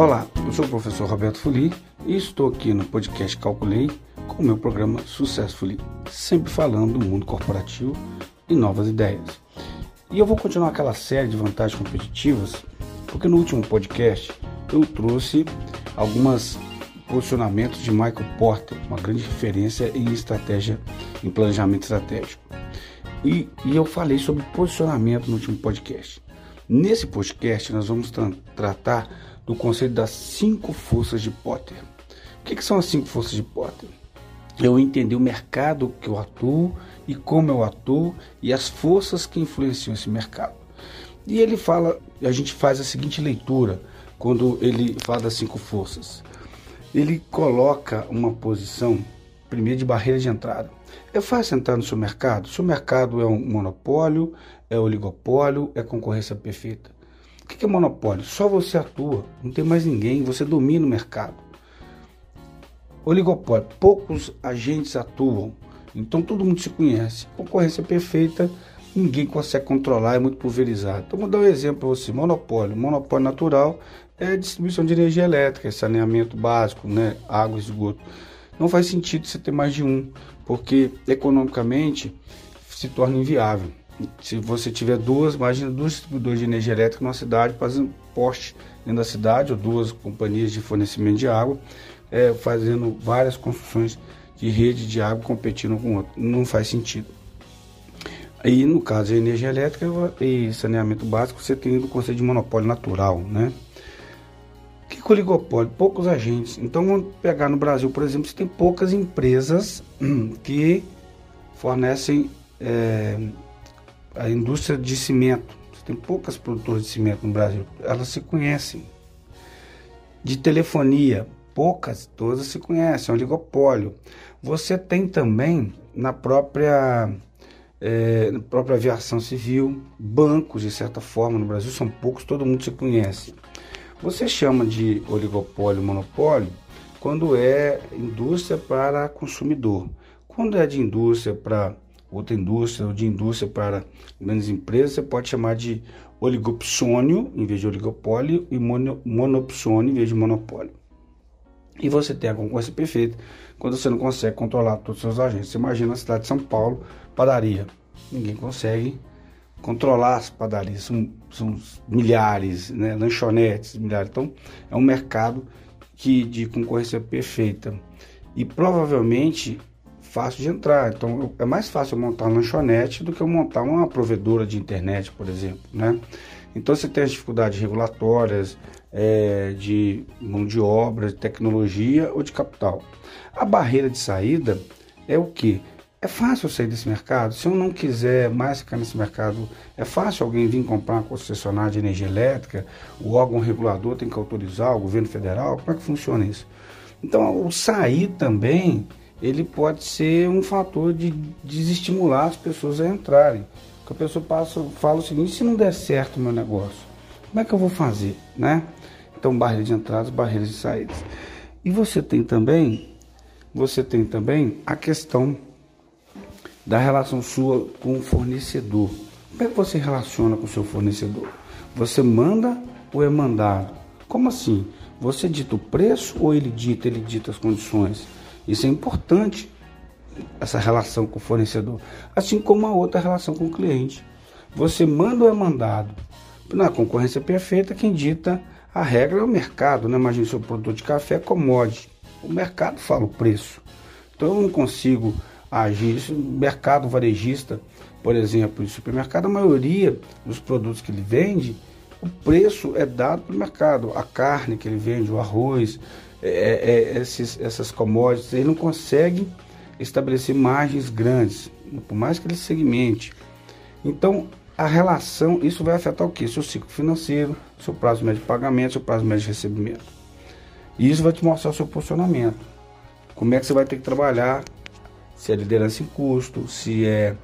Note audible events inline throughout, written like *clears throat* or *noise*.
Olá, eu sou o professor Roberto Fuli e estou aqui no podcast Calculei com o meu programa Successfully, sempre falando do mundo corporativo e novas ideias. E eu vou continuar aquela série de vantagens competitivas, porque no último podcast eu trouxe algumas posicionamentos de Michael Porter, uma grande referência em estratégia, em planejamento estratégico. E, e eu falei sobre posicionamento no último podcast. Nesse podcast nós vamos tra tratar do conceito das cinco forças de Potter. O que, que são as cinco forças de Potter? Eu entender o mercado que eu atuo e como eu atuo e as forças que influenciam esse mercado. E ele fala, a gente faz a seguinte leitura quando ele fala das cinco forças. Ele coloca uma posição, primeiro, de barreira de entrada. É fácil entrar no seu mercado? Seu mercado é um monopólio, é oligopólio, é concorrência perfeita. O que é monopólio? Só você atua, não tem mais ninguém, você domina o mercado. Oligopólio, poucos agentes atuam, então todo mundo se conhece. Concorrência perfeita, ninguém consegue controlar, é muito pulverizado. Então vou dar um exemplo para você: monopólio. Monopólio natural é distribuição de energia elétrica, saneamento básico, né? água esgoto. Não faz sentido você ter mais de um, porque economicamente se torna inviável. Se você tiver duas, imagina duas distribuidores de energia elétrica numa cidade fazendo poste dentro da cidade, ou duas companhias de fornecimento de água, é, fazendo várias construções de rede de água competindo com outra. Não faz sentido. Aí, no caso de energia elétrica e saneamento básico, você tem o conceito de monopólio natural, né? Que é oligopólio? Poucos agentes. Então, vamos pegar no Brasil, por exemplo, você tem poucas empresas *clears throat* que fornecem é, a indústria de cimento. Tem poucas produtoras de cimento no Brasil. Elas se conhecem. De telefonia, poucas, todas se conhecem, é um oligopólio. Você tem também na própria, é, na própria aviação civil, bancos de certa forma no Brasil, são poucos, todo mundo se conhece. Você chama de oligopólio, monopólio, quando é indústria para consumidor. Quando é de indústria para outra indústria, ou de indústria para grandes empresas, você pode chamar de oligopsônio em vez de oligopólio e mono, monopsônio em vez de monopólio. E você tem a concorrência perfeita quando você não consegue controlar todos os seus agentes. Você imagina a cidade de São Paulo, padaria. Ninguém consegue controlar as padarias, são, são milhares, né? lanchonetes, milhares. Então, é um mercado que de concorrência perfeita. E provavelmente fácil de entrar. Então é mais fácil montar uma lanchonete do que montar uma provedora de internet, por exemplo, né? Então você tem as dificuldades regulatórias, é, de mão de obra, de tecnologia ou de capital. A barreira de saída é o que? É fácil sair desse mercado? Se eu não quiser mais ficar nesse mercado, é fácil alguém vir comprar uma concessionária de energia elétrica? O órgão regulador tem que autorizar, o governo federal? Como é que funciona isso? Então, o sair também ele pode ser um fator de desestimular as pessoas a entrarem. Porque a pessoa passa, fala o seguinte, se não der certo o meu negócio, como é que eu vou fazer, né? Então, barreiras de entradas, barreiras de saídas. E você tem também, você tem também a questão da relação sua com o fornecedor. Como é que você relaciona com o seu fornecedor? Você manda ou é mandado? Como assim? Você dita o preço ou ele dita, ele dita as condições? Isso é importante, essa relação com o fornecedor, assim como a outra relação com o cliente. Você manda ou é mandado? Na concorrência perfeita, quem dita a regra é o mercado, né? Imagina seu produto de café é commodity. O mercado fala o preço. Então eu não consigo agir. Isso, mercado varejista, por exemplo, de supermercado, a maioria dos produtos que ele vende, o preço é dado pelo mercado. A carne que ele vende, o arroz, é, é, é, esses, essas commodities, ele não consegue estabelecer margens grandes, por mais que ele segmente. Então, a relação, isso vai afetar o que? Seu ciclo financeiro, seu prazo médio de pagamento, seu prazo médio de recebimento. E isso vai te mostrar o seu posicionamento. Como é que você vai ter que trabalhar, se é liderança em custo, se é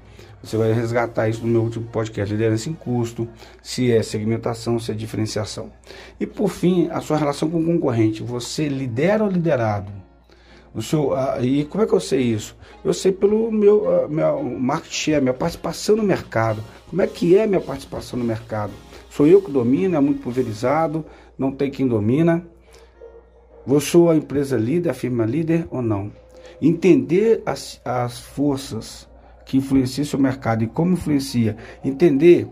você vai resgatar isso no meu último podcast, liderança em custo, se é segmentação, se é diferenciação. E por fim, a sua relação com o concorrente. Você lidera ou liderado? O seu, uh, e como é que eu sei isso? Eu sei pelo meu, uh, meu market share, minha participação no mercado. Como é que é minha participação no mercado? Sou eu que domino, é muito pulverizado, não tem quem domina. Você sou a empresa líder, a firma líder ou não? Entender as, as forças que influenciam seu mercado e como influencia, entender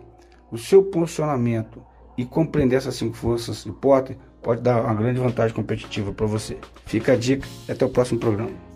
o seu posicionamento e compreender essas cinco forças Potter pode dar uma grande vantagem competitiva para você. Fica a dica, até o próximo programa.